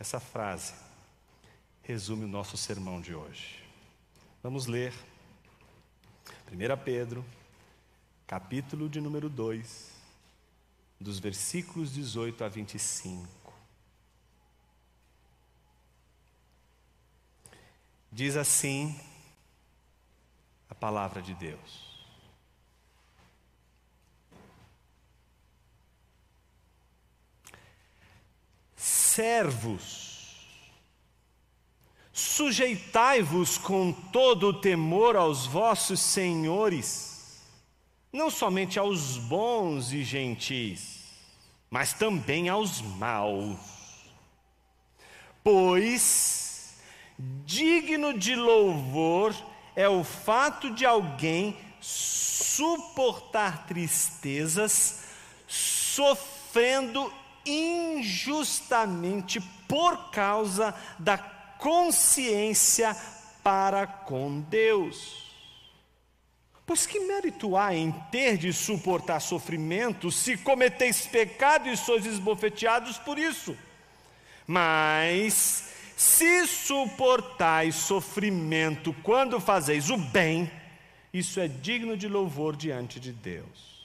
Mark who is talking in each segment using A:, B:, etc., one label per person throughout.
A: Essa frase resume o nosso sermão de hoje. Vamos ler 1 Pedro, capítulo de número 2, dos versículos 18 a 25. Diz assim a palavra de Deus. Servos, sujeitai-vos com todo o temor aos vossos senhores, não somente aos bons e gentis, mas também aos maus. Pois digno de louvor é o fato de alguém suportar tristezas, sofrendo injustamente por causa da consciência para com Deus. Pois que mérito há em ter de suportar sofrimento se cometeis pecado e sois esbofeteados por isso? Mas se suportais sofrimento quando fazeis o bem, isso é digno de louvor diante de Deus.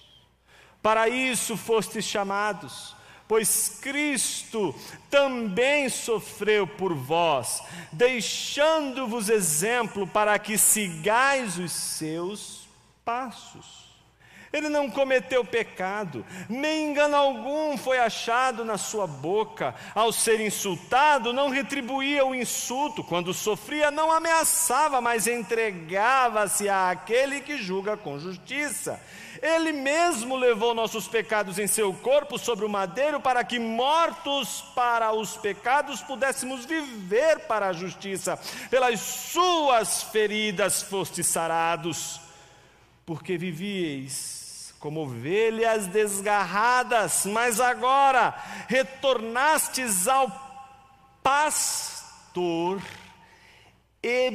A: Para isso fostes chamados, pois Cristo também sofreu por vós, deixando-vos exemplo para que sigais os seus passos. Ele não cometeu pecado, nem engano algum foi achado na sua boca. Ao ser insultado, não retribuía o insulto. Quando sofria, não ameaçava, mas entregava-se àquele que julga com justiça. Ele mesmo levou nossos pecados em seu corpo sobre o madeiro, para que, mortos para os pecados, pudéssemos viver para a justiça. Pelas suas feridas fostes sarados, porque vivieis como ovelhas desgarradas, mas agora retornastes ao pastor e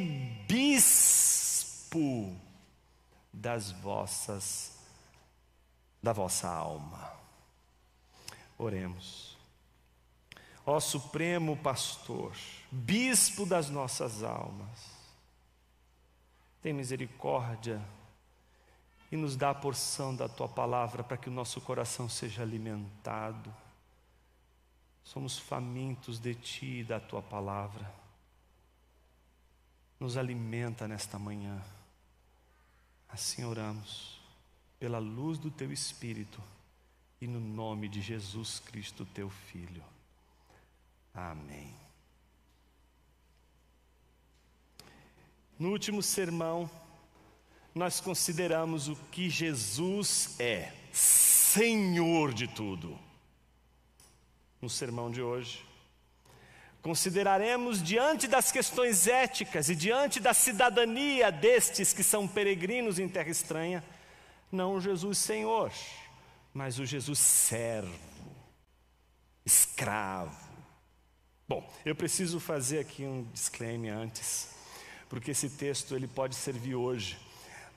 A: bispo das vossas da vossa alma. Oremos. Ó supremo pastor, bispo das nossas almas, tem misericórdia e nos dá a porção da tua palavra para que o nosso coração seja alimentado. Somos famintos de ti e da tua palavra. Nos alimenta nesta manhã. Assim oramos, pela luz do teu Espírito e no nome de Jesus Cristo, teu Filho. Amém. No último sermão, nós consideramos o que Jesus é, Senhor de tudo. No sermão de hoje, consideraremos diante das questões éticas e diante da cidadania destes que são peregrinos em terra estranha, não o Jesus Senhor, mas o Jesus servo, escravo. Bom, eu preciso fazer aqui um disclaimer antes, porque esse texto ele pode servir hoje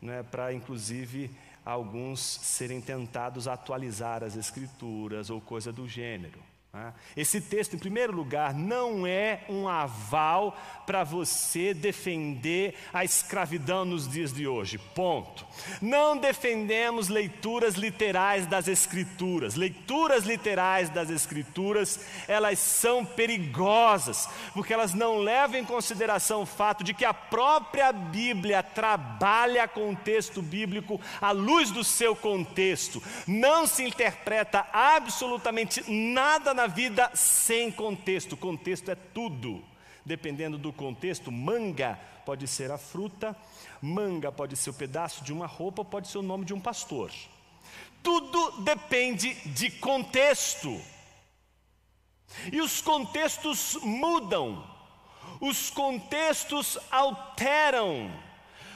A: né, para inclusive alguns serem tentados atualizar as escrituras ou coisa do gênero. Né? Esse texto, em primeiro lugar, não é um aval para você defender a escravidão nos dias de hoje. Ponto. Não defendemos leituras literais das Escrituras. Leituras literais das Escrituras, elas são perigosas, porque elas não levam em consideração o fato de que a própria Bíblia trabalha com o texto bíblico à luz do seu contexto. Não se interpreta absolutamente nada na na vida sem contexto. Contexto é tudo. Dependendo do contexto, manga pode ser a fruta, manga pode ser o pedaço de uma roupa, pode ser o nome de um pastor. Tudo depende de contexto. E os contextos mudam, os contextos alteram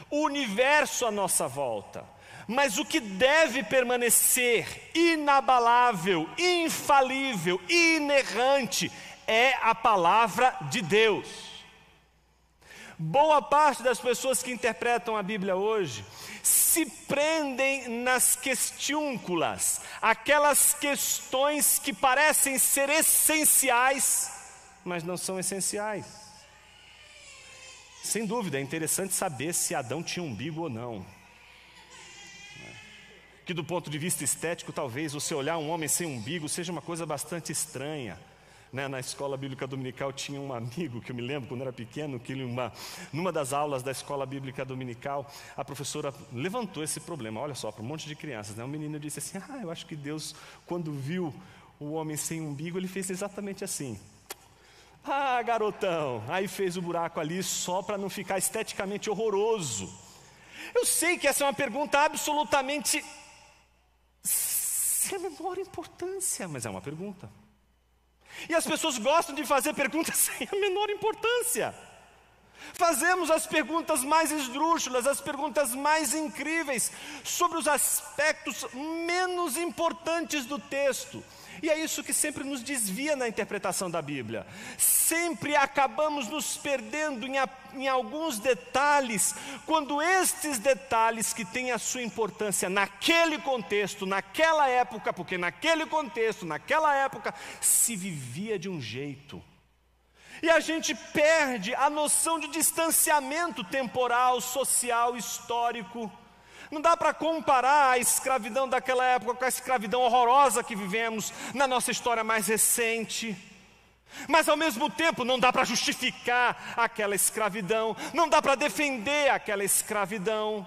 A: o universo à nossa volta. Mas o que deve permanecer inabalável, infalível, inerrante é a palavra de Deus. Boa parte das pessoas que interpretam a Bíblia hoje se prendem nas questiúnculas, aquelas questões que parecem ser essenciais, mas não são essenciais. Sem dúvida, é interessante saber se Adão tinha umbigo ou não. Que do ponto de vista estético, talvez você olhar um homem sem umbigo seja uma coisa bastante estranha. Né, na escola bíblica dominical tinha um amigo que eu me lembro quando era pequeno, que uma, numa das aulas da escola bíblica dominical, a professora levantou esse problema. Olha só, para um monte de crianças, né? O menino disse assim: Ah, eu acho que Deus, quando viu o homem sem umbigo, ele fez exatamente assim. Ah, garotão! Aí fez o buraco ali só para não ficar esteticamente horroroso. Eu sei que essa é uma pergunta absolutamente sem a menor importância, mas é uma pergunta. E as pessoas gostam de fazer perguntas sem a menor importância. Fazemos as perguntas mais esdrúxulas, as perguntas mais incríveis sobre os aspectos menos importantes do texto. E é isso que sempre nos desvia na interpretação da Bíblia. Sempre acabamos nos perdendo em, a, em, alguns detalhes, quando estes detalhes que têm a sua importância naquele contexto, naquela época, porque naquele contexto, naquela época, se vivia de um jeito. E a gente perde a noção de distanciamento temporal, social, histórico. Não dá para comparar a escravidão daquela época com a escravidão horrorosa que vivemos na nossa história mais recente. Mas ao mesmo tempo não dá para justificar aquela escravidão, não dá para defender aquela escravidão.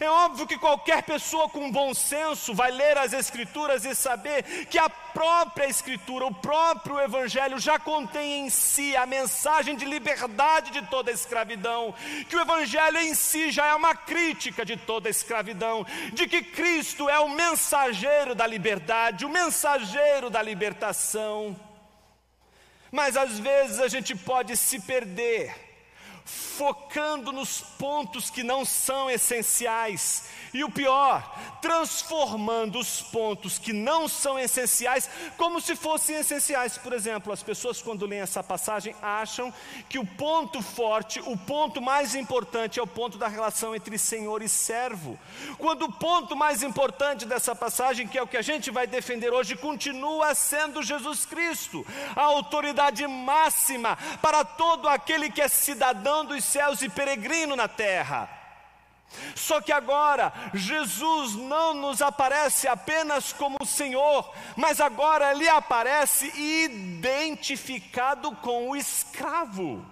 A: É óbvio que qualquer pessoa com bom senso vai ler as Escrituras e saber que a própria Escritura, o próprio Evangelho já contém em si a mensagem de liberdade de toda escravidão, que o Evangelho em si já é uma crítica de toda escravidão, de que Cristo é o mensageiro da liberdade, o mensageiro da libertação. Mas às vezes a gente pode se perder focando nos pontos que não são essenciais e o pior, transformando os pontos que não são essenciais como se fossem essenciais. Por exemplo, as pessoas, quando leem essa passagem, acham que o ponto forte, o ponto mais importante é o ponto da relação entre Senhor e servo. Quando o ponto mais importante dessa passagem, que é o que a gente vai defender hoje, continua sendo Jesus Cristo, a autoridade máxima para todo aquele que é cidadão dos céus e peregrino na terra. Só que agora, Jesus não nos aparece apenas como Senhor, mas agora ele aparece identificado com o escravo.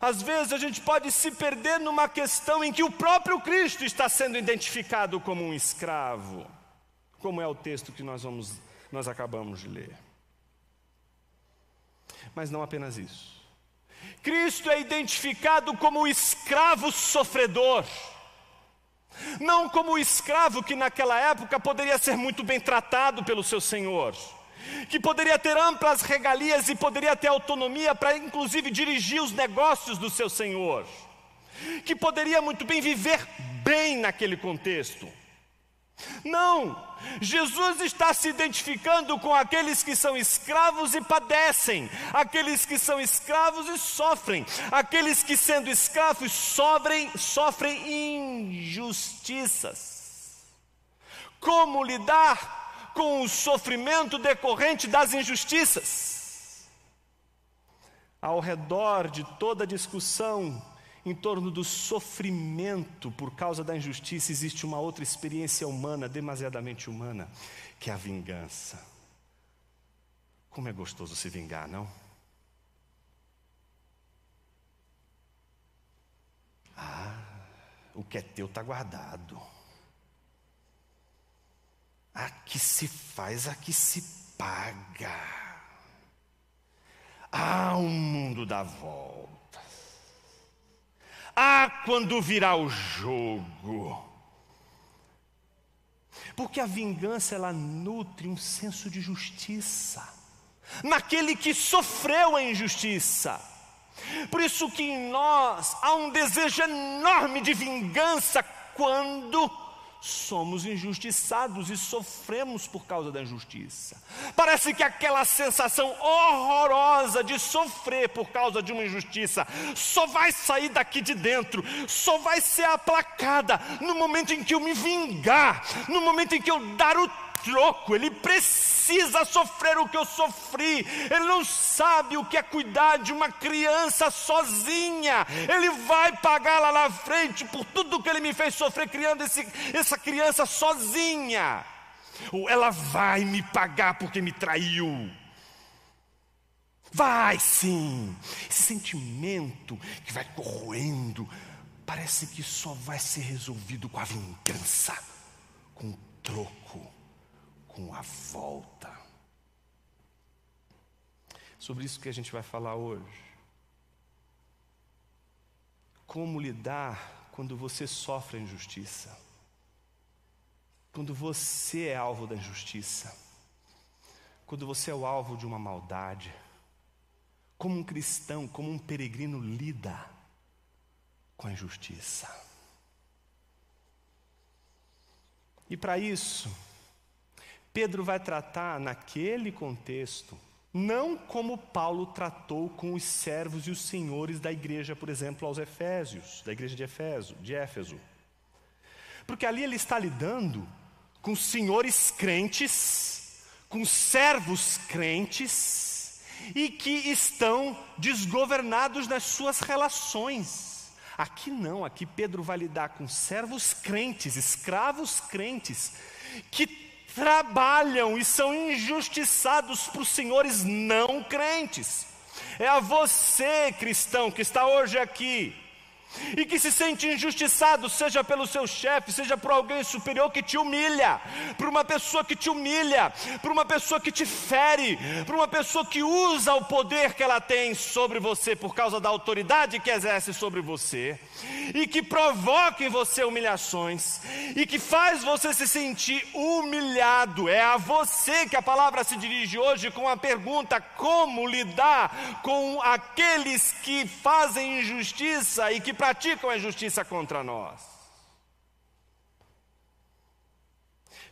A: Às vezes a gente pode se perder numa questão em que o próprio Cristo está sendo identificado como um escravo, como é o texto que nós, vamos, nós acabamos de ler. Mas não apenas isso. Cristo é identificado como o escravo sofredor. Não como o escravo que naquela época poderia ser muito bem tratado pelo seu senhor, que poderia ter amplas regalias e poderia ter autonomia para inclusive dirigir os negócios do seu senhor, que poderia muito bem viver bem naquele contexto. Não, Jesus está se identificando com aqueles que são escravos e padecem, aqueles que são escravos e sofrem, aqueles que sendo escravos sofrem, sofrem injustiças. Como lidar com o sofrimento decorrente das injustiças? Ao redor de toda discussão em torno do sofrimento por causa da injustiça, existe uma outra experiência humana, demasiadamente humana, que é a vingança. Como é gostoso se vingar, não? Ah, o que é teu está guardado. Aqui se faz, aqui se paga. Ah, o mundo dá volta. Ah, quando virá o jogo. Porque a vingança ela nutre um senso de justiça naquele que sofreu a injustiça. Por isso que em nós há um desejo enorme de vingança quando somos injustiçados e sofremos por causa da injustiça. Parece que aquela sensação horrorosa de sofrer por causa de uma injustiça só vai sair daqui de dentro, só vai ser aplacada no momento em que eu me vingar, no momento em que eu dar o troco, ele precisa sofrer o que eu sofri. Ele não sabe o que é cuidar de uma criança sozinha. Ele vai pagar lá na frente por tudo que ele me fez sofrer criando esse, essa criança sozinha. Ou ela vai me pagar porque me traiu. Vai sim. Esse sentimento que vai corroendo, parece que só vai ser resolvido com a vingança, com o troco, com a volta. Sobre isso que a gente vai falar hoje. Como lidar quando você sofre a injustiça? Quando você é alvo da injustiça? Quando você é o alvo de uma maldade? como um cristão, como um peregrino lida com a injustiça. E para isso, Pedro vai tratar naquele contexto, não como Paulo tratou com os servos e os senhores da igreja, por exemplo, aos Efésios, da igreja de Éfeso, de Éfeso. Porque ali ele está lidando com senhores crentes, com servos crentes, e que estão desgovernados nas suas relações. Aqui não, aqui Pedro vai lidar com servos crentes, escravos crentes, que trabalham e são injustiçados por senhores não crentes. É a você, cristão, que está hoje aqui, e que se sente injustiçado, seja pelo seu chefe, seja por alguém superior que te humilha, por uma pessoa que te humilha, por uma pessoa que te fere, por uma pessoa que usa o poder que ela tem sobre você por causa da autoridade que exerce sobre você, e que provoca em você humilhações, e que faz você se sentir humilhado. É a você que a palavra se dirige hoje com a pergunta: como lidar com aqueles que fazem injustiça e que praticam a injustiça contra nós.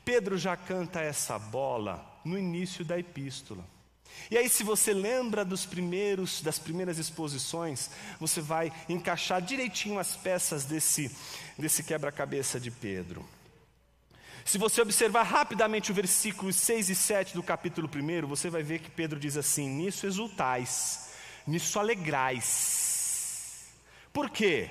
A: Pedro já canta essa bola no início da epístola. E aí, se você lembra dos primeiros, das primeiras exposições, você vai encaixar direitinho as peças desse, desse quebra-cabeça de Pedro. Se você observar rapidamente o versículos 6 e 7 do capítulo 1, você vai ver que Pedro diz assim: Nisso exultais, nisso alegrais por quê?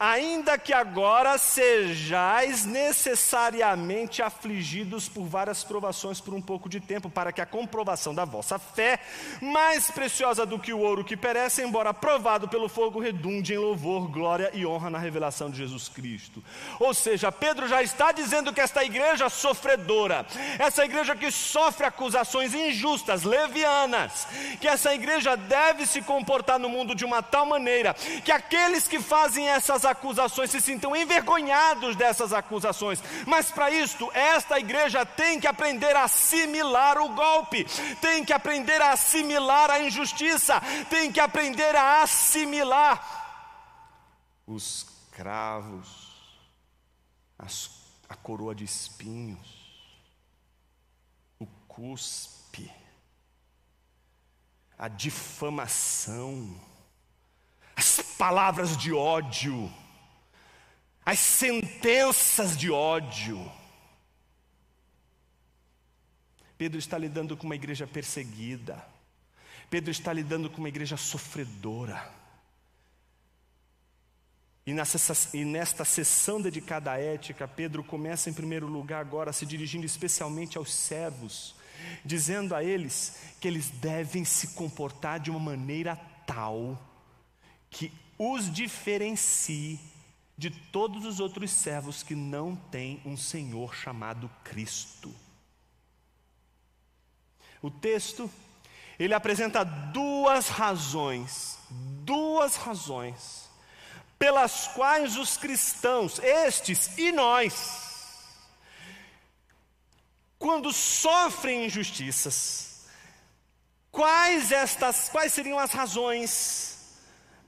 A: Ainda que agora sejais necessariamente afligidos por várias provações por um pouco de tempo, para que a comprovação da vossa fé, mais preciosa do que o ouro que perece, embora provado pelo fogo, redunde em louvor, glória e honra na revelação de Jesus Cristo. Ou seja, Pedro já está dizendo que esta igreja sofredora, essa igreja que sofre acusações injustas, levianas, que essa igreja deve se comportar no mundo de uma tal maneira que aqueles que fazem essas acusações, se sintam envergonhados dessas acusações. Mas para isto, esta igreja tem que aprender a assimilar o golpe, tem que aprender a assimilar a injustiça, tem que aprender a assimilar os cravos, as, a coroa de espinhos, o cuspe, a difamação, palavras de ódio, as sentenças de ódio. Pedro está lidando com uma igreja perseguida. Pedro está lidando com uma igreja sofredora. E, nessa, e nesta sessão dedicada à ética, Pedro começa em primeiro lugar agora se dirigindo especialmente aos servos, dizendo a eles que eles devem se comportar de uma maneira tal que os diferencie de todos os outros servos que não têm um Senhor chamado Cristo. O texto, ele apresenta duas razões, duas razões, pelas quais os cristãos, estes e nós, quando sofrem injustiças, quais estas, quais seriam as razões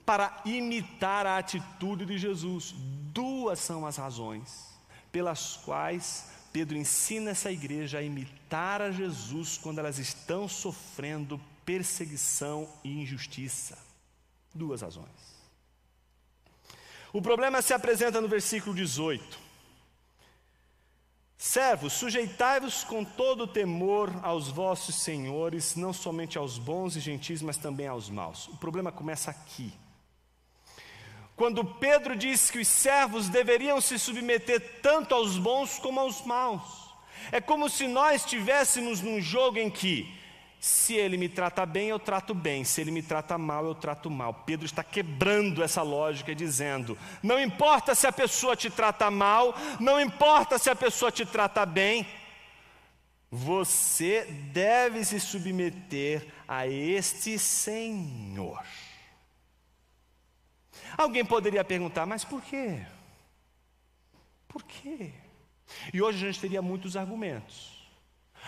A: para imitar a atitude de Jesus. Duas são as razões pelas quais Pedro ensina essa igreja a imitar a Jesus quando elas estão sofrendo perseguição e injustiça. Duas razões. O problema se apresenta no versículo 18. Servos, sujeitai-vos com todo temor aos vossos senhores, não somente aos bons e gentis, mas também aos maus. O problema começa aqui. Quando Pedro diz que os servos deveriam se submeter tanto aos bons como aos maus. É como se nós estivéssemos num jogo em que se ele me trata bem, eu trato bem. Se ele me trata mal, eu trato mal. Pedro está quebrando essa lógica e dizendo: não importa se a pessoa te trata mal, não importa se a pessoa te trata bem, você deve se submeter a este Senhor. Alguém poderia perguntar, mas por quê? Por quê? E hoje a gente teria muitos argumentos.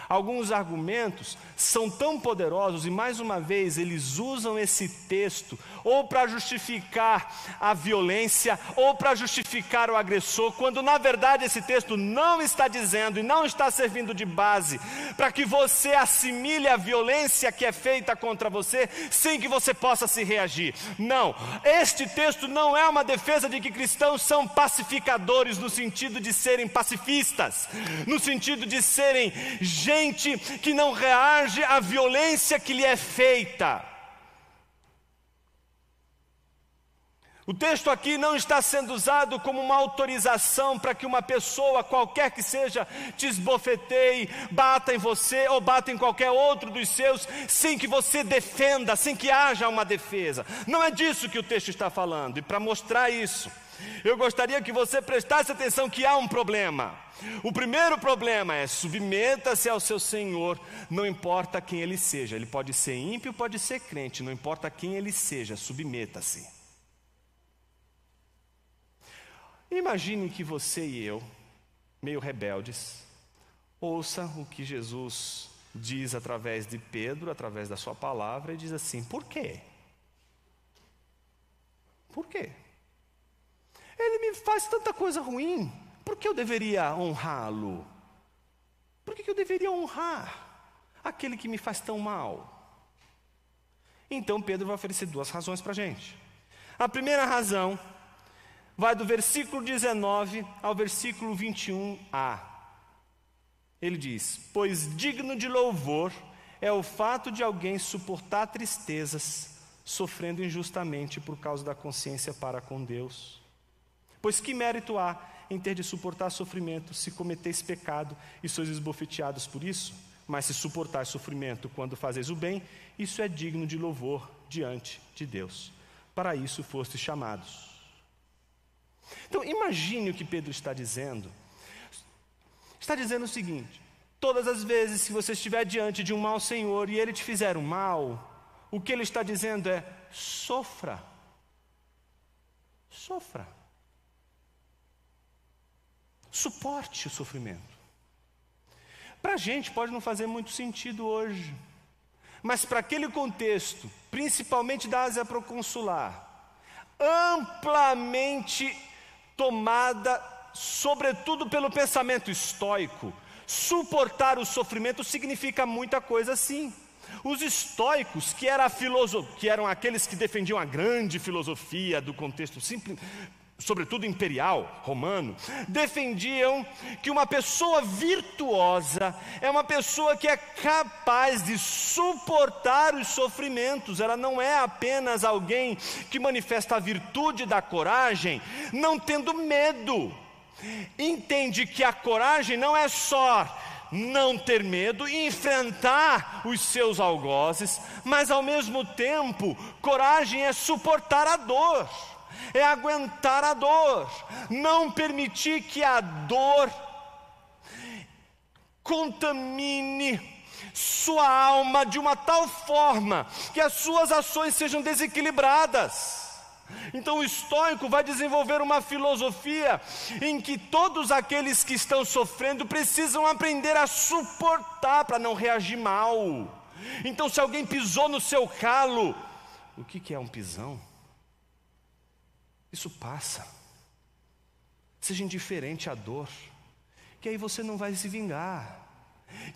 A: Alguns argumentos são tão poderosos e, mais uma vez, eles usam esse texto ou para justificar a violência ou para justificar o agressor, quando na verdade esse texto não está dizendo e não está servindo de base para que você assimile a violência que é feita contra você sem que você possa se reagir. Não, este texto não é uma defesa de que cristãos são pacificadores no sentido de serem pacifistas, no sentido de serem gente que não reage à violência que lhe é feita. O texto aqui não está sendo usado como uma autorização para que uma pessoa, qualquer que seja, te esbofeteie, bata em você ou bata em qualquer outro dos seus, sem que você defenda, sem que haja uma defesa. Não é disso que o texto está falando. E para mostrar isso, eu gostaria que você prestasse atenção que há um problema. O primeiro problema é submeta-se ao seu Senhor, não importa quem ele seja. Ele pode ser ímpio, pode ser crente, não importa quem ele seja, submeta-se. Imagine que você e eu, meio rebeldes, ouça o que Jesus diz através de Pedro, através da sua palavra, e diz assim: por quê? Por quê? Ele me faz tanta coisa ruim, por que eu deveria honrá-lo? Por que eu deveria honrar aquele que me faz tão mal? Então Pedro vai oferecer duas razões para a gente. A primeira razão vai do versículo 19 ao versículo 21a. Ele diz: Pois digno de louvor é o fato de alguém suportar tristezas, sofrendo injustamente por causa da consciência para com Deus. Pois que mérito há em ter de suportar sofrimento se cometeis pecado e sois esbofeteados por isso? Mas se suportar sofrimento quando fazeis o bem, isso é digno de louvor diante de Deus. Para isso fostes chamados. Então imagine o que Pedro está dizendo. Está dizendo o seguinte: todas as vezes que você estiver diante de um mau senhor e ele te fizer um mal, o que ele está dizendo é: sofra. Sofra. Suporte o sofrimento. Para a gente pode não fazer muito sentido hoje, mas para aquele contexto, principalmente da Ásia Proconsular, amplamente tomada, sobretudo pelo pensamento estoico, suportar o sofrimento significa muita coisa sim. Os estoicos, que, era que eram aqueles que defendiam a grande filosofia do contexto simples, sobretudo imperial, romano, defendiam que uma pessoa virtuosa é uma pessoa que é capaz de suportar os sofrimentos, ela não é apenas alguém que manifesta a virtude da coragem, não tendo medo. Entende que a coragem não é só não ter medo e enfrentar os seus algozes, mas ao mesmo tempo, coragem é suportar a dor é aguentar a dor, não permitir que a dor contamine sua alma de uma tal forma que as suas ações sejam desequilibradas. Então o estoico vai desenvolver uma filosofia em que todos aqueles que estão sofrendo precisam aprender a suportar para não reagir mal. Então, se alguém pisou no seu calo, o que, que é um pisão? Isso passa. Seja indiferente à dor, que aí você não vai se vingar,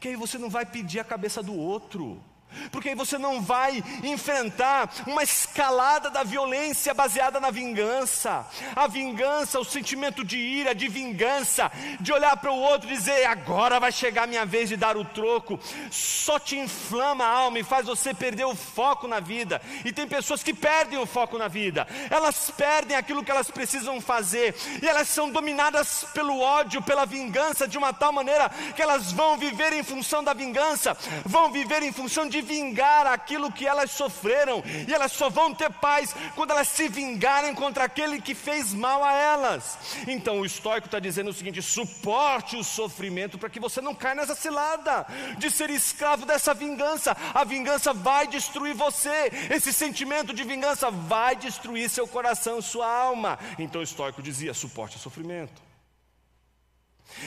A: que aí você não vai pedir a cabeça do outro, porque aí você não vai enfrentar uma escalada da violência baseada na vingança. A vingança, o sentimento de ira, de vingança, de olhar para o outro e dizer: agora vai chegar a minha vez de dar o troco, só te inflama a alma e faz você perder o foco na vida. E tem pessoas que perdem o foco na vida, elas perdem aquilo que elas precisam fazer, e elas são dominadas pelo ódio, pela vingança, de uma tal maneira que elas vão viver em função da vingança, vão viver em função de vingar aquilo que elas sofreram, e elas só vão ter paz quando elas se vingarem contra aquele que fez mal a elas. Então o estoico está dizendo o seguinte: suporte o sofrimento para que você não caia nessa cilada de ser escravo dessa vingança. A vingança vai destruir você, esse sentimento de vingança vai destruir seu coração, sua alma. Então o estoico dizia: suporte o sofrimento.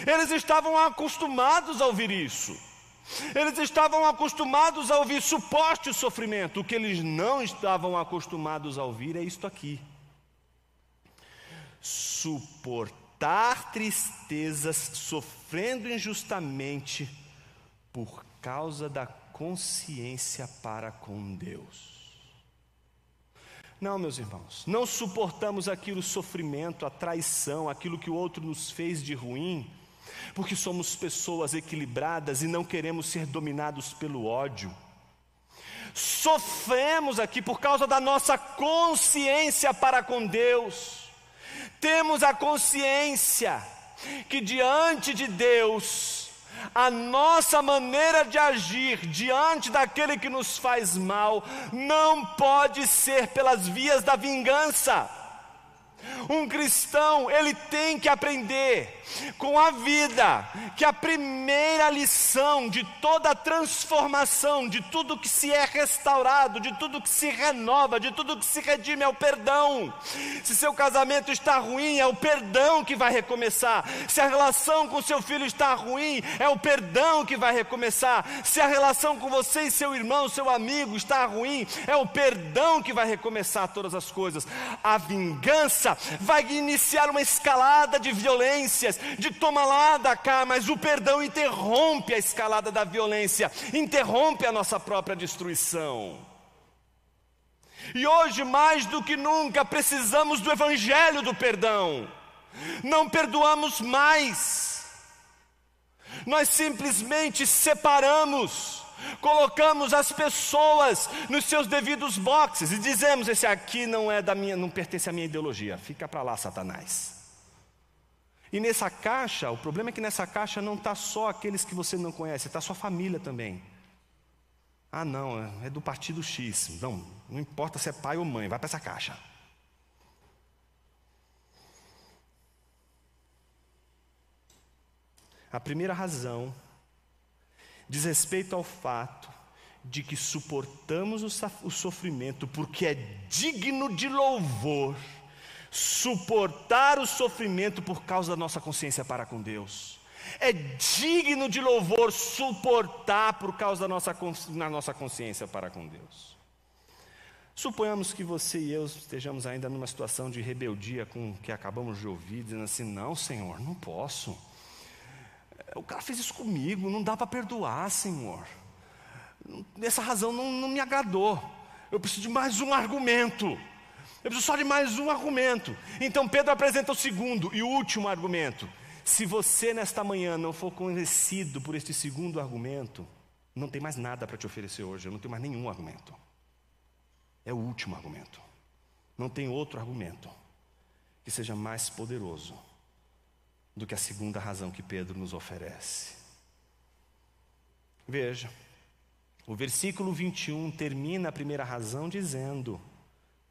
A: Eles estavam acostumados a ouvir isso. Eles estavam acostumados a ouvir suporte o sofrimento. O que eles não estavam acostumados a ouvir é isto aqui: suportar tristezas sofrendo injustamente por causa da consciência para com Deus. Não, meus irmãos, não suportamos aquilo sofrimento, a traição, aquilo que o outro nos fez de ruim porque somos pessoas equilibradas e não queremos ser dominados pelo ódio. Sofremos aqui por causa da nossa consciência para com Deus. Temos a consciência que diante de Deus, a nossa maneira de agir diante daquele que nos faz mal não pode ser pelas vias da vingança. Um cristão, ele tem que aprender com a vida que a primeira lição de toda a transformação, de tudo que se é restaurado, de tudo que se renova, de tudo que se redime é o perdão. Se seu casamento está ruim, é o perdão que vai recomeçar. Se a relação com seu filho está ruim, é o perdão que vai recomeçar. Se a relação com você e seu irmão, seu amigo está ruim, é o perdão que vai recomeçar todas as coisas. A vingança vai iniciar uma escalada de violências, de toma lá da cá, mas o perdão interrompe a escalada da violência, interrompe a nossa própria destruição. E hoje, mais do que nunca, precisamos do evangelho do perdão. Não perdoamos mais. Nós simplesmente separamos colocamos as pessoas nos seus devidos boxes e dizemos: esse aqui não é da minha, não pertence à minha ideologia. Fica para lá, Satanás. E nessa caixa, o problema é que nessa caixa não está só aqueles que você não conhece, está sua família também. Ah, não, é do partido X. Não, não importa se é pai ou mãe, vai para essa caixa. A primeira razão diz respeito ao fato de que suportamos o sofrimento porque é digno de louvor suportar o sofrimento por causa da nossa consciência para com Deus. É digno de louvor suportar por causa da nossa, na nossa consciência para com Deus. Suponhamos que você e eu estejamos ainda numa situação de rebeldia com o que acabamos de ouvir, dizendo assim: não, Senhor, não posso. O cara fez isso comigo, não dá para perdoar, Senhor. Essa razão não, não me agradou. Eu preciso de mais um argumento. Eu preciso só de mais um argumento. Então Pedro apresenta o segundo e último argumento. Se você nesta manhã não for convencido por este segundo argumento, não tem mais nada para te oferecer hoje. Eu não tenho mais nenhum argumento. É o último argumento. Não tem outro argumento que seja mais poderoso do que a segunda razão que Pedro nos oferece. Veja, o versículo 21 termina a primeira razão dizendo: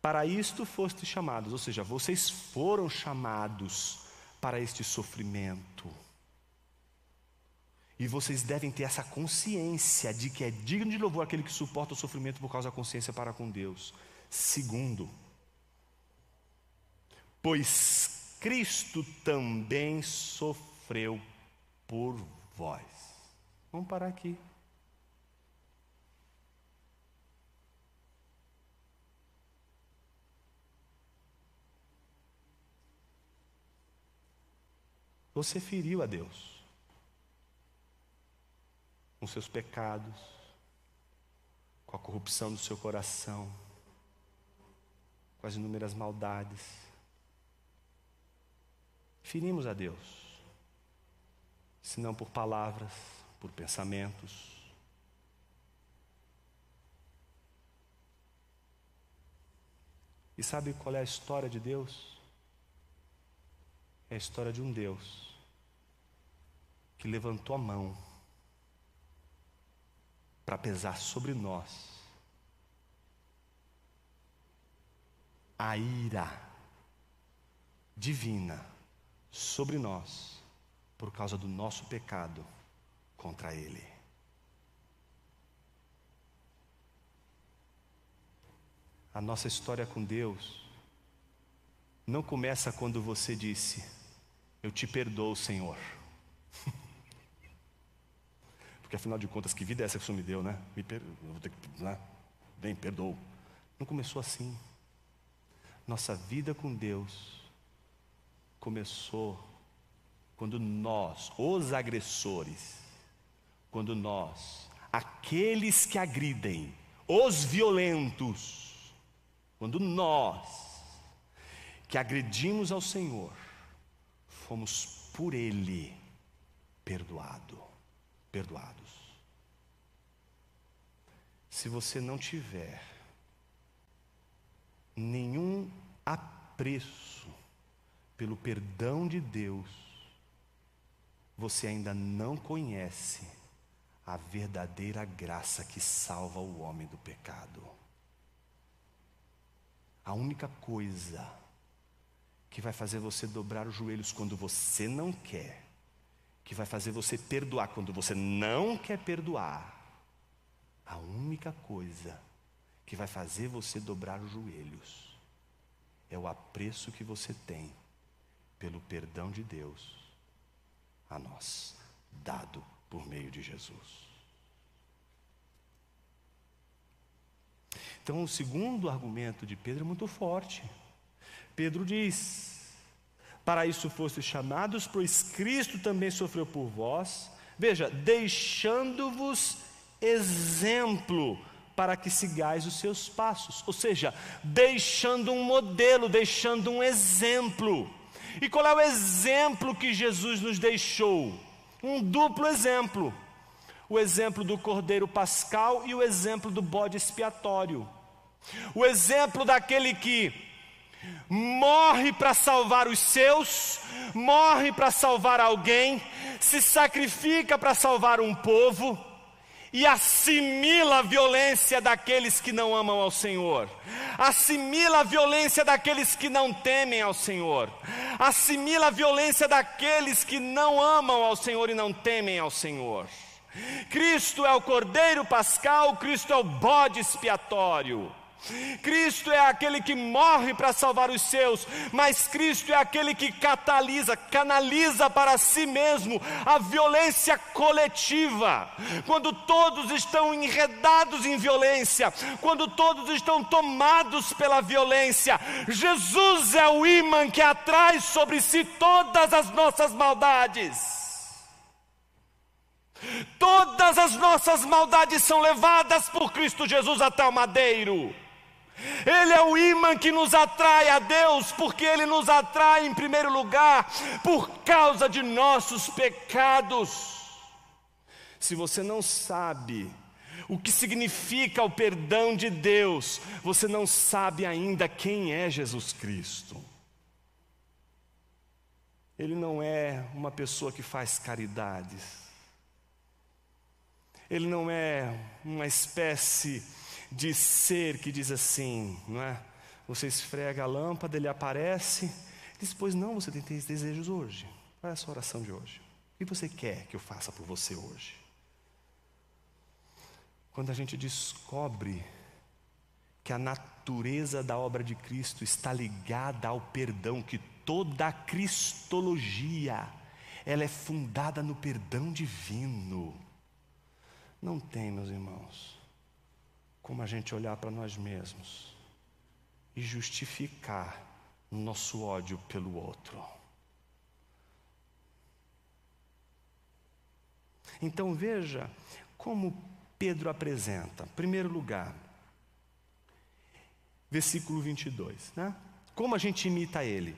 A: Para isto foste chamados, ou seja, vocês foram chamados para este sofrimento. E vocês devem ter essa consciência de que é digno de louvor aquele que suporta o sofrimento por causa da consciência para com Deus. Segundo, pois Cristo também sofreu por vós. Vamos parar aqui. Você feriu a Deus com seus pecados, com a corrupção do seu coração, com as inúmeras maldades. Ferimos a Deus, se não por palavras, por pensamentos. E sabe qual é a história de Deus? É a história de um Deus que levantou a mão para pesar sobre nós a ira divina sobre nós por causa do nosso pecado contra Ele. A nossa história com Deus não começa quando você disse: Eu te perdoo, Senhor. Porque afinal de contas, que vida é essa que o Senhor me deu, né? Me per... Vou ter que. Né? Bem, perdoou. Não começou assim. Nossa vida com Deus começou quando nós, os agressores, quando nós, aqueles que agridem, os violentos, quando nós, que agredimos ao Senhor, fomos por Ele perdoado, perdoados. Se você não tiver nenhum apreço pelo perdão de Deus, você ainda não conhece a verdadeira graça que salva o homem do pecado. A única coisa que vai fazer você dobrar os joelhos quando você não quer, que vai fazer você perdoar quando você não quer perdoar, a única coisa que vai fazer você dobrar os joelhos é o apreço que você tem pelo perdão de Deus a nós, dado por meio de Jesus. Então, o segundo argumento de Pedro é muito forte. Pedro diz: Para isso fostes chamados, pois Cristo também sofreu por vós. Veja, deixando-vos exemplo para que sigais os seus passos, ou seja, deixando um modelo, deixando um exemplo. E qual é o exemplo que Jesus nos deixou? Um duplo exemplo. O exemplo do cordeiro pascal e o exemplo do bode expiatório. O exemplo daquele que morre para salvar os seus, morre para salvar alguém, se sacrifica para salvar um povo e assimila a violência daqueles que não amam ao Senhor, assimila a violência daqueles que não temem ao Senhor, assimila a violência daqueles que não amam ao Senhor e não temem ao Senhor. Cristo é o cordeiro pascal, Cristo é o bode expiatório. Cristo é aquele que morre para salvar os seus, mas Cristo é aquele que catalisa, canaliza para si mesmo a violência coletiva. Quando todos estão enredados em violência, quando todos estão tomados pela violência, Jesus é o imã que atrai sobre si todas as nossas maldades. Todas as nossas maldades são levadas por Cristo Jesus até o madeiro. Ele é o imã que nos atrai a Deus, porque Ele nos atrai em primeiro lugar por causa de nossos pecados. Se você não sabe o que significa o perdão de Deus, você não sabe ainda quem é Jesus Cristo. Ele não é uma pessoa que faz caridades. Ele não é uma espécie de ser que diz assim, não é? Você esfrega a lâmpada, ele aparece, diz: Pois não, você tem desejos hoje. Qual é a sua oração de hoje? O que você quer que eu faça por você hoje? Quando a gente descobre que a natureza da obra de Cristo está ligada ao perdão, que toda a cristologia ela é fundada no perdão divino. Não tem, meus irmãos, como a gente olhar para nós mesmos e justificar nosso ódio pelo outro. Então veja como Pedro apresenta? Primeiro lugar, versículo 22, né? Como a gente imita ele?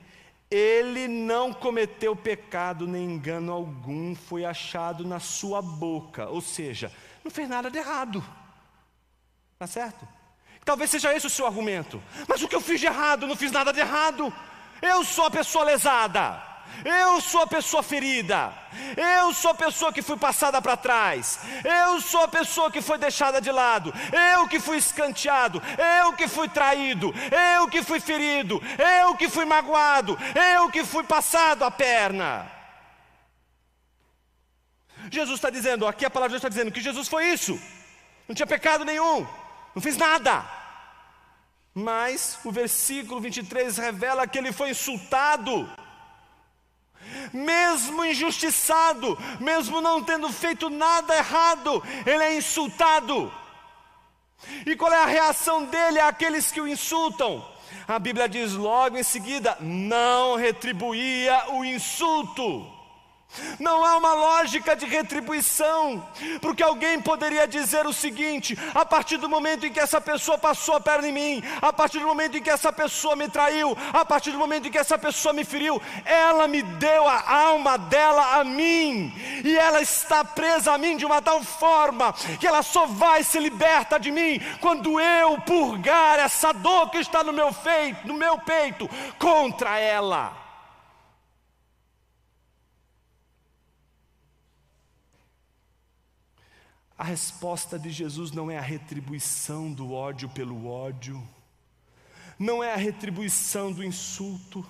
A: Ele não cometeu pecado nem engano algum, foi achado na sua boca, ou seja, não fez nada de errado. Tá certo? Talvez seja esse o seu argumento. Mas o que eu fiz de errado? Não fiz nada de errado. Eu sou a pessoa lesada. Eu sou a pessoa ferida. Eu sou a pessoa que fui passada para trás. Eu sou a pessoa que foi deixada de lado. Eu que fui escanteado. Eu que fui traído. Eu que fui ferido. Eu que fui magoado. Eu que fui passado a perna. Jesus está dizendo, aqui a palavra de Deus está dizendo que Jesus foi isso. Não tinha pecado nenhum. Não fiz nada. Mas o versículo 23 revela que ele foi insultado, mesmo injustiçado, mesmo não tendo feito nada errado, ele é insultado. E qual é a reação dele àqueles que o insultam? A Bíblia diz logo em seguida: não retribuía o insulto. Não há uma lógica de retribuição, porque alguém poderia dizer o seguinte: a partir do momento em que essa pessoa passou a perna em mim, a partir do momento em que essa pessoa me traiu, a partir do momento em que essa pessoa me feriu, ela me deu a alma dela a mim, e ela está presa a mim de uma tal forma que ela só vai se liberta de mim quando eu purgar essa dor que está no meu, feito, no meu peito contra ela. A resposta de Jesus não é a retribuição do ódio pelo ódio, não é a retribuição do insulto,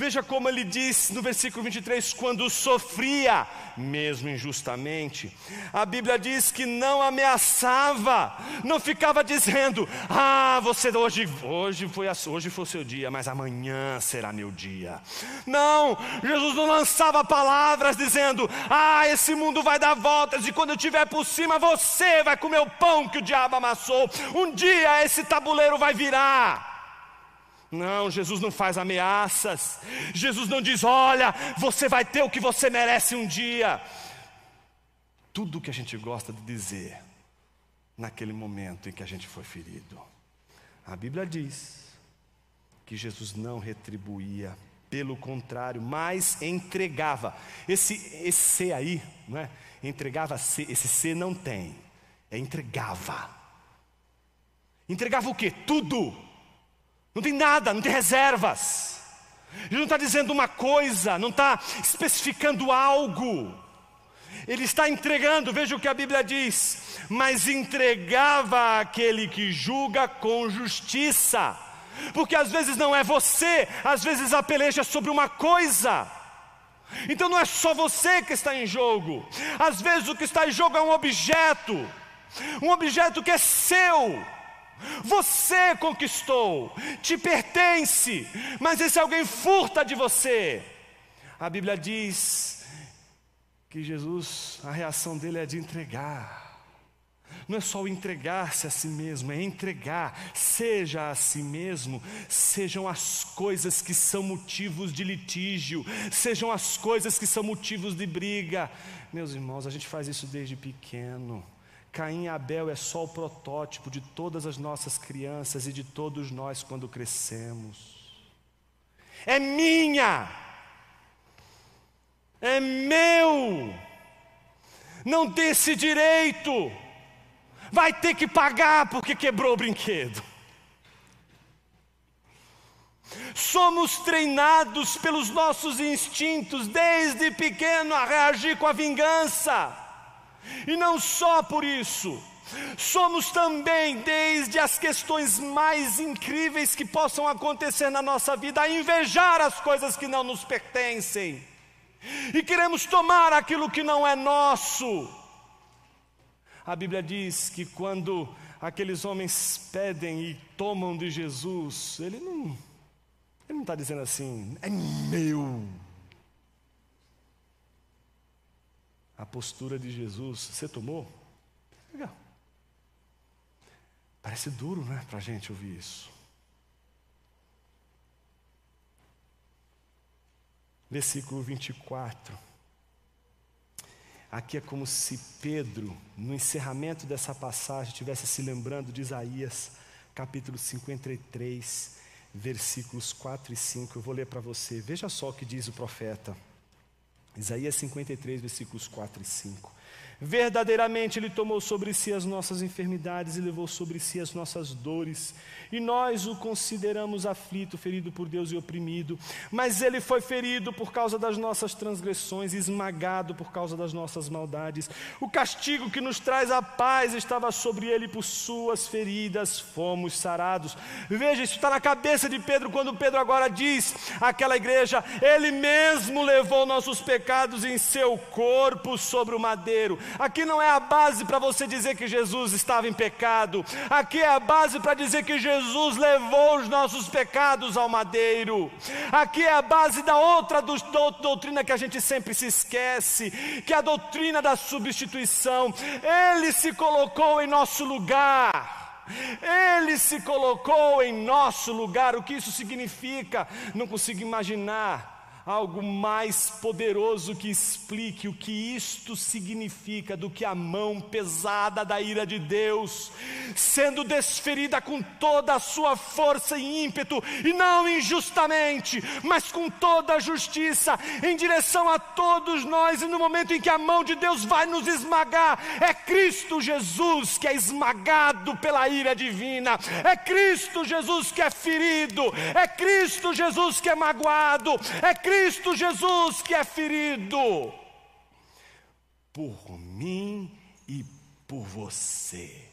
A: Veja como ele diz no versículo 23: quando sofria, mesmo injustamente, a Bíblia diz que não ameaçava, não ficava dizendo: Ah, você hoje, hoje foi, hoje foi seu dia, mas amanhã será meu dia. Não, Jesus não lançava palavras dizendo: Ah, esse mundo vai dar voltas e quando eu estiver por cima, você vai comer o pão que o diabo amassou. Um dia esse tabuleiro vai virar. Não, Jesus não faz ameaças. Jesus não diz: olha, você vai ter o que você merece um dia. Tudo o que a gente gosta de dizer naquele momento em que a gente foi ferido. A Bíblia diz que Jesus não retribuía, pelo contrário, mas entregava. Esse, esse C aí, não é? Entregava C, esse C não tem, é entregava. Entregava o que? Tudo não tem nada, não tem reservas. Ele não está dizendo uma coisa, não está especificando algo. Ele está entregando, veja o que a Bíblia diz: mas entregava aquele que julga com justiça. Porque às vezes não é você, às vezes a peleja é sobre uma coisa. Então não é só você que está em jogo. Às vezes o que está em jogo é um objeto, um objeto que é seu você conquistou, te pertence, mas esse alguém furta de você. A Bíblia diz que Jesus, a reação dele é de entregar. Não é só o entregar-se a si mesmo, é entregar, seja a si mesmo, sejam as coisas que são motivos de litígio, sejam as coisas que são motivos de briga. Meus irmãos, a gente faz isso desde pequeno. Caim e Abel é só o protótipo de todas as nossas crianças e de todos nós quando crescemos. É minha, é meu, não tem esse direito, vai ter que pagar porque quebrou o brinquedo. Somos treinados pelos nossos instintos desde pequeno a reagir com a vingança. E não só por isso, somos também, desde as questões mais incríveis que possam acontecer na nossa vida, a invejar as coisas que não nos pertencem, e queremos tomar aquilo que não é nosso. A Bíblia diz que quando aqueles homens pedem e tomam de Jesus, ele não, ele não está dizendo assim, é meu. A postura de Jesus. Você tomou? Legal. Parece duro, né, para a gente ouvir isso. Versículo 24. Aqui é como se Pedro, no encerramento dessa passagem, estivesse se lembrando de Isaías, capítulo 53, versículos 4 e 5. Eu vou ler para você. Veja só o que diz o profeta. Isaías 53, versículos 4 e 5. Verdadeiramente Ele tomou sobre si as nossas enfermidades e levou sobre si as nossas dores. E nós o consideramos aflito, ferido por Deus e oprimido. Mas Ele foi ferido por causa das nossas transgressões, esmagado por causa das nossas maldades. O castigo que nos traz a paz estava sobre Ele, por Suas feridas fomos sarados. Veja, isso está na cabeça de Pedro, quando Pedro agora diz àquela igreja: Ele mesmo levou nossos pecados em seu corpo sobre o madeiro. Aqui não é a base para você dizer que Jesus estava em pecado. Aqui é a base para dizer que Jesus levou os nossos pecados ao madeiro. Aqui é a base da outra doutrina que a gente sempre se esquece, que é a doutrina da substituição. Ele se colocou em nosso lugar. Ele se colocou em nosso lugar. O que isso significa? Não consigo imaginar algo mais poderoso que explique o que isto significa do que a mão pesada da ira de Deus, sendo desferida com toda a sua força e ímpeto, e não injustamente, mas com toda a justiça, em direção a todos nós, e no momento em que a mão de Deus vai nos esmagar, é Cristo Jesus que é esmagado pela ira divina, é Cristo Jesus que é ferido, é Cristo Jesus que é magoado, é Cristo Cristo Jesus que é ferido por mim e por você.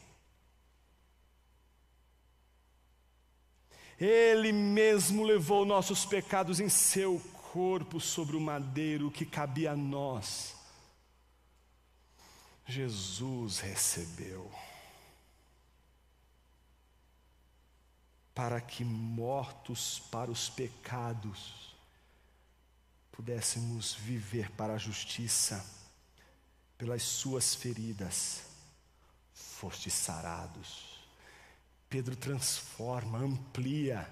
A: Ele mesmo levou nossos pecados em seu corpo sobre o madeiro que cabia a nós. Jesus recebeu. Para que mortos para os pecados, pudéssemos viver para a justiça, pelas suas feridas, foste sarados. Pedro transforma, amplia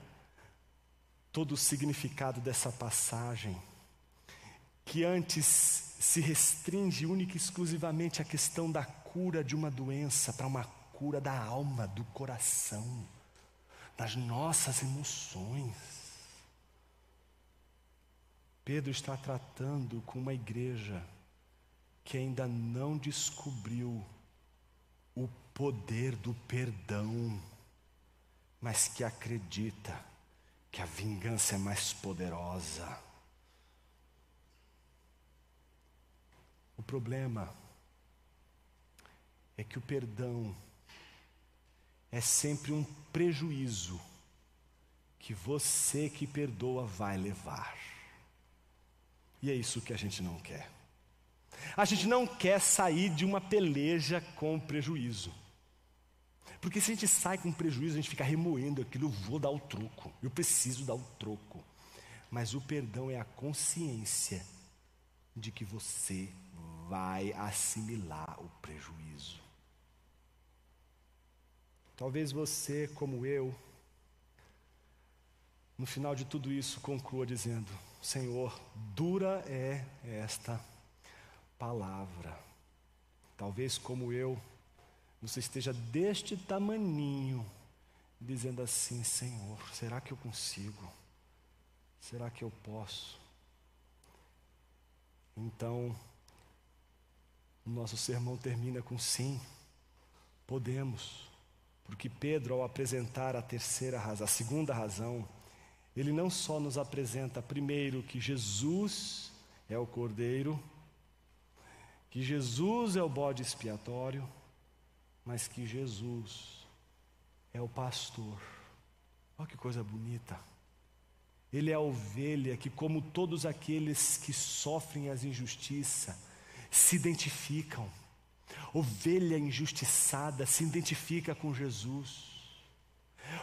A: todo o significado dessa passagem, que antes se restringe única e exclusivamente à questão da cura de uma doença, para uma cura da alma, do coração, das nossas emoções. Pedro está tratando com uma igreja que ainda não descobriu o poder do perdão, mas que acredita que a vingança é mais poderosa. O problema é que o perdão é sempre um prejuízo que você que perdoa vai levar. E é isso que a gente não quer. A gente não quer sair de uma peleja com prejuízo. Porque se a gente sai com prejuízo, a gente fica remoendo aquilo, eu vou dar o troco, eu preciso dar o troco. Mas o perdão é a consciência de que você vai assimilar o prejuízo. Talvez você, como eu, no final de tudo isso, conclua dizendo: Senhor, dura é esta palavra. Talvez como eu, você esteja deste tamaninho, dizendo assim: Senhor, será que eu consigo? Será que eu posso? Então, nosso sermão termina com sim, podemos, porque Pedro, ao apresentar a terceira razão, a segunda razão, ele não só nos apresenta, primeiro, que Jesus é o Cordeiro, que Jesus é o bode expiatório, mas que Jesus é o pastor. Olha que coisa bonita. Ele é a ovelha que, como todos aqueles que sofrem as injustiças, se identificam. Ovelha injustiçada se identifica com Jesus.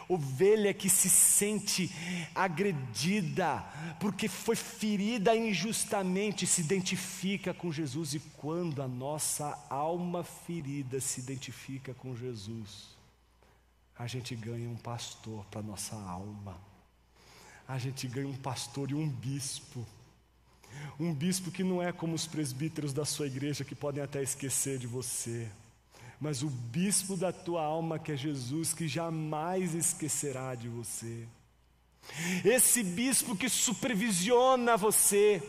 A: Ovelha que se sente agredida, porque foi ferida injustamente, se identifica com Jesus, e quando a nossa alma ferida se identifica com Jesus, a gente ganha um pastor para nossa alma, a gente ganha um pastor e um bispo, Um bispo que não é como os presbíteros da sua igreja que podem até esquecer de você, mas o bispo da tua alma, que é Jesus, que jamais esquecerá de você. Esse bispo que supervisiona você,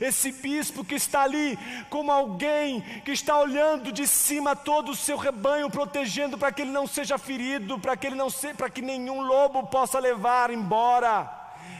A: esse bispo que está ali como alguém que está olhando de cima todo o seu rebanho, protegendo para que ele não seja ferido, para que ele não se, para que nenhum lobo possa levar embora.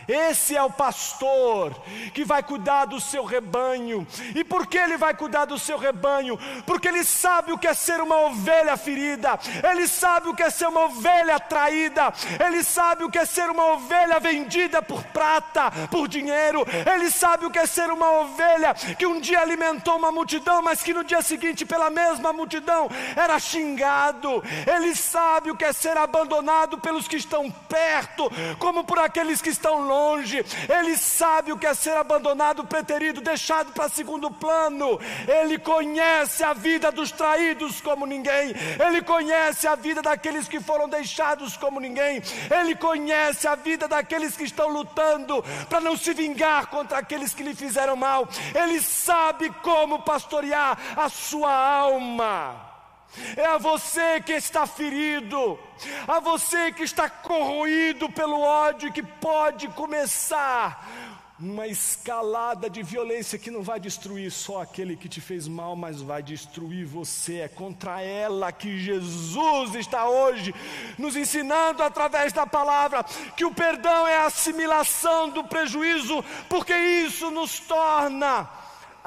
A: Esse é o pastor que vai cuidar do seu rebanho. E por que ele vai cuidar do seu rebanho? Porque ele sabe o que é ser uma ovelha ferida, ele sabe o que é ser uma ovelha traída, ele sabe o que é ser uma ovelha vendida por prata, por dinheiro, ele sabe o que é ser uma ovelha que um dia alimentou uma multidão, mas que no dia seguinte, pela mesma multidão, era xingado. Ele sabe o que é ser abandonado pelos que estão perto, como por aqueles que estão longe longe, ele sabe o que é ser abandonado, preterido, deixado para segundo plano. Ele conhece a vida dos traídos como ninguém, ele conhece a vida daqueles que foram deixados como ninguém, ele conhece a vida daqueles que estão lutando para não se vingar contra aqueles que lhe fizeram mal. Ele sabe como pastorear a sua alma. É a você que está ferido, a você que está corroído pelo ódio que pode começar uma escalada de violência que não vai destruir só aquele que te fez mal, mas vai destruir você. É contra ela que Jesus está hoje nos ensinando através da palavra que o perdão é a assimilação do prejuízo, porque isso nos torna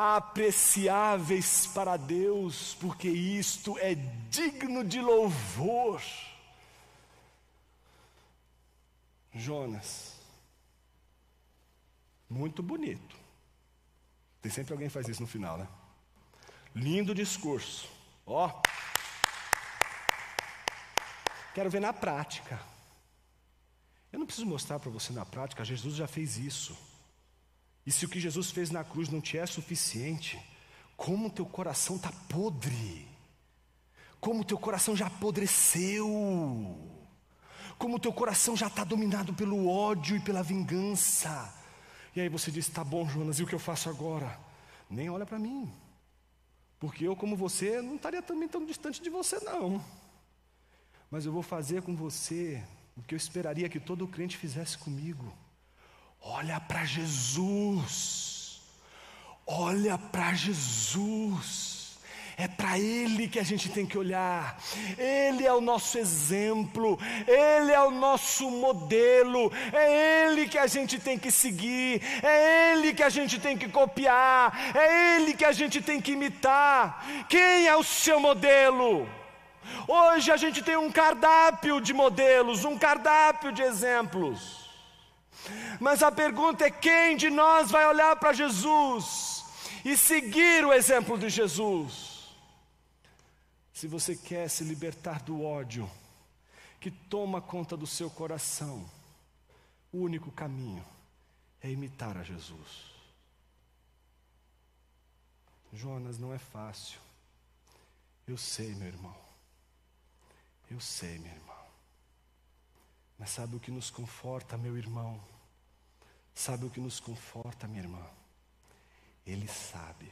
A: apreciáveis para Deus, porque isto é digno de louvor. Jonas, muito bonito. Tem sempre alguém que faz isso no final, né? Lindo discurso. Ó. Quero ver na prática. Eu não preciso mostrar para você na prática, Jesus já fez isso. E se o que Jesus fez na cruz não te é suficiente, como teu coração está podre, como teu coração já apodreceu, como teu coração já está dominado pelo ódio e pela vingança. E aí você diz: tá bom, Jonas, e o que eu faço agora? Nem olha para mim, porque eu, como você, não estaria também tão distante de você, não. Mas eu vou fazer com você o que eu esperaria que todo crente fizesse comigo. Olha para Jesus. Olha para Jesus. É para Ele que a gente tem que olhar. Ele é o nosso exemplo, Ele é o nosso modelo, é Ele que a gente tem que seguir, é Ele que a gente tem que copiar, é Ele que a gente tem que imitar. Quem é o seu modelo? Hoje a gente tem um cardápio de modelos, um cardápio de exemplos. Mas a pergunta é: quem de nós vai olhar para Jesus e seguir o exemplo de Jesus? Se você quer se libertar do ódio que toma conta do seu coração, o único caminho é imitar a Jesus. Jonas, não é fácil. Eu sei, meu irmão. Eu sei, meu irmão. Mas sabe o que nos conforta, meu irmão? Sabe o que nos conforta, minha irmã? Ele sabe,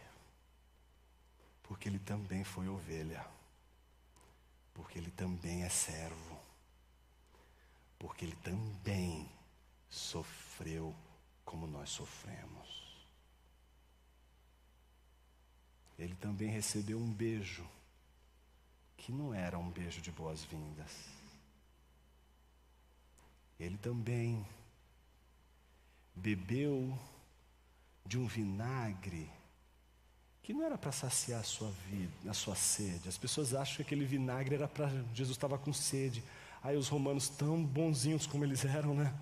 A: porque ele também foi ovelha, porque ele também é servo, porque ele também sofreu como nós sofremos. Ele também recebeu um beijo, que não era um beijo de boas-vindas ele também bebeu de um vinagre que não era para saciar a sua vida, a sua sede. As pessoas acham que aquele vinagre era para Jesus estava com sede. Aí os romanos tão bonzinhos como eles eram, né?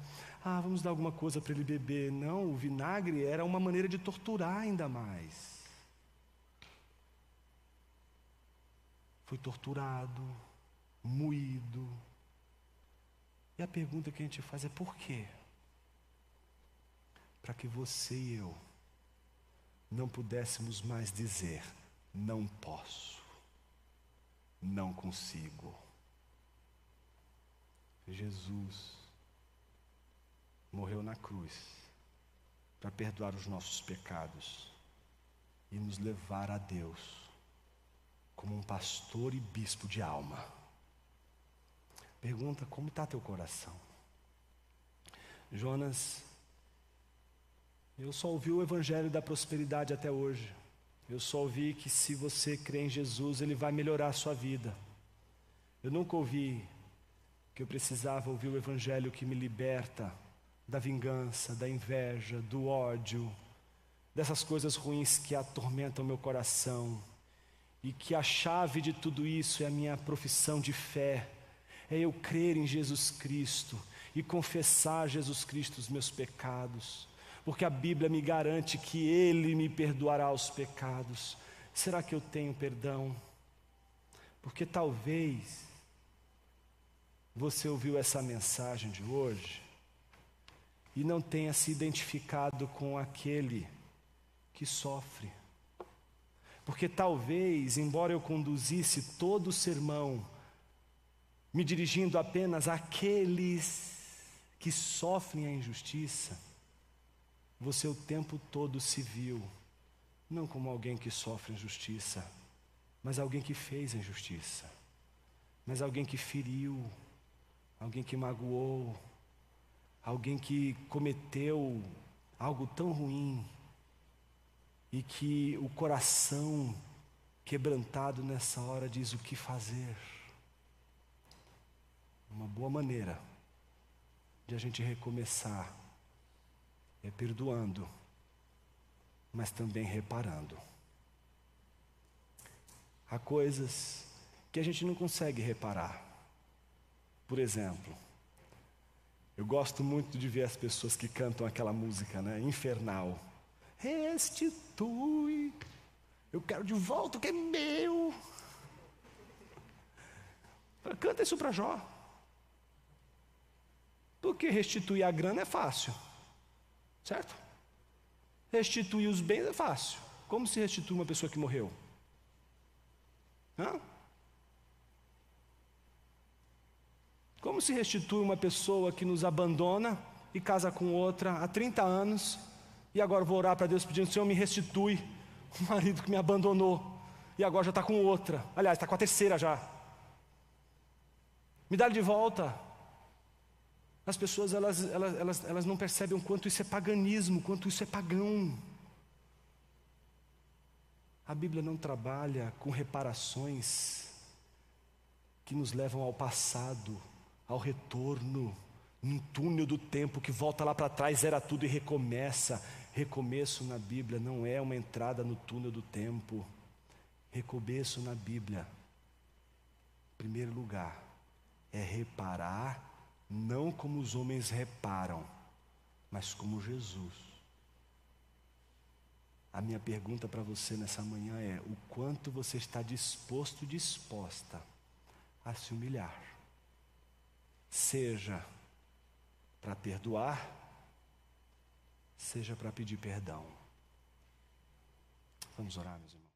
A: Ah, vamos dar alguma coisa para ele beber. Não, o vinagre era uma maneira de torturar ainda mais. Foi torturado, moído, e a pergunta que a gente faz é por quê? Para que você e eu não pudéssemos mais dizer, não posso, não consigo. Jesus morreu na cruz para perdoar os nossos pecados e nos levar a Deus como um pastor e bispo de alma. Pergunta como está teu coração? Jonas, eu só ouvi o evangelho da prosperidade até hoje. Eu só ouvi que se você crê em Jesus, Ele vai melhorar a sua vida. Eu nunca ouvi que eu precisava ouvir o Evangelho que me liberta da vingança, da inveja, do ódio, dessas coisas ruins que atormentam meu coração. E que a chave de tudo isso é a minha profissão de fé, é eu crer em Jesus Cristo e confessar a Jesus Cristo os meus pecados porque a Bíblia me garante que Ele me perdoará os pecados. Será que eu tenho perdão? Porque talvez você ouviu essa mensagem de hoje e não tenha se identificado com aquele que sofre. Porque talvez, embora eu conduzisse todo o sermão, me dirigindo apenas àqueles que sofrem a injustiça, você o tempo todo se viu, não como alguém que sofre injustiça, mas alguém que fez injustiça, mas alguém que feriu, alguém que magoou, alguém que cometeu algo tão ruim e que o coração quebrantado nessa hora diz o que fazer. Uma boa maneira de a gente recomeçar é perdoando, mas também reparando. Há coisas que a gente não consegue reparar. Por exemplo, eu gosto muito de ver as pessoas que cantam aquela música, né? Infernal. Restitui. Eu quero de volta o que é meu. Canta isso para Jó. Porque restituir a grana é fácil. Certo? Restituir os bens é fácil. Como se restitui uma pessoa que morreu? Hã? Como se restitui uma pessoa que nos abandona e casa com outra há 30 anos e agora vou orar para Deus pedindo: Senhor, me restitui o marido que me abandonou e agora já está com outra. Aliás, está com a terceira já. Me dá de volta. As pessoas elas, elas, elas, elas não percebem o quanto isso é paganismo, quanto isso é pagão. A Bíblia não trabalha com reparações que nos levam ao passado, ao retorno, num túnel do tempo que volta lá para trás, era tudo e recomeça. Recomeço na Bíblia não é uma entrada no túnel do tempo. Recomeço na Bíblia, em primeiro lugar, é reparar não como os homens reparam, mas como Jesus. A minha pergunta para você nessa manhã é: o quanto você está disposto, disposta a se humilhar? Seja para perdoar, seja para pedir perdão. Vamos orar, meus irmãos.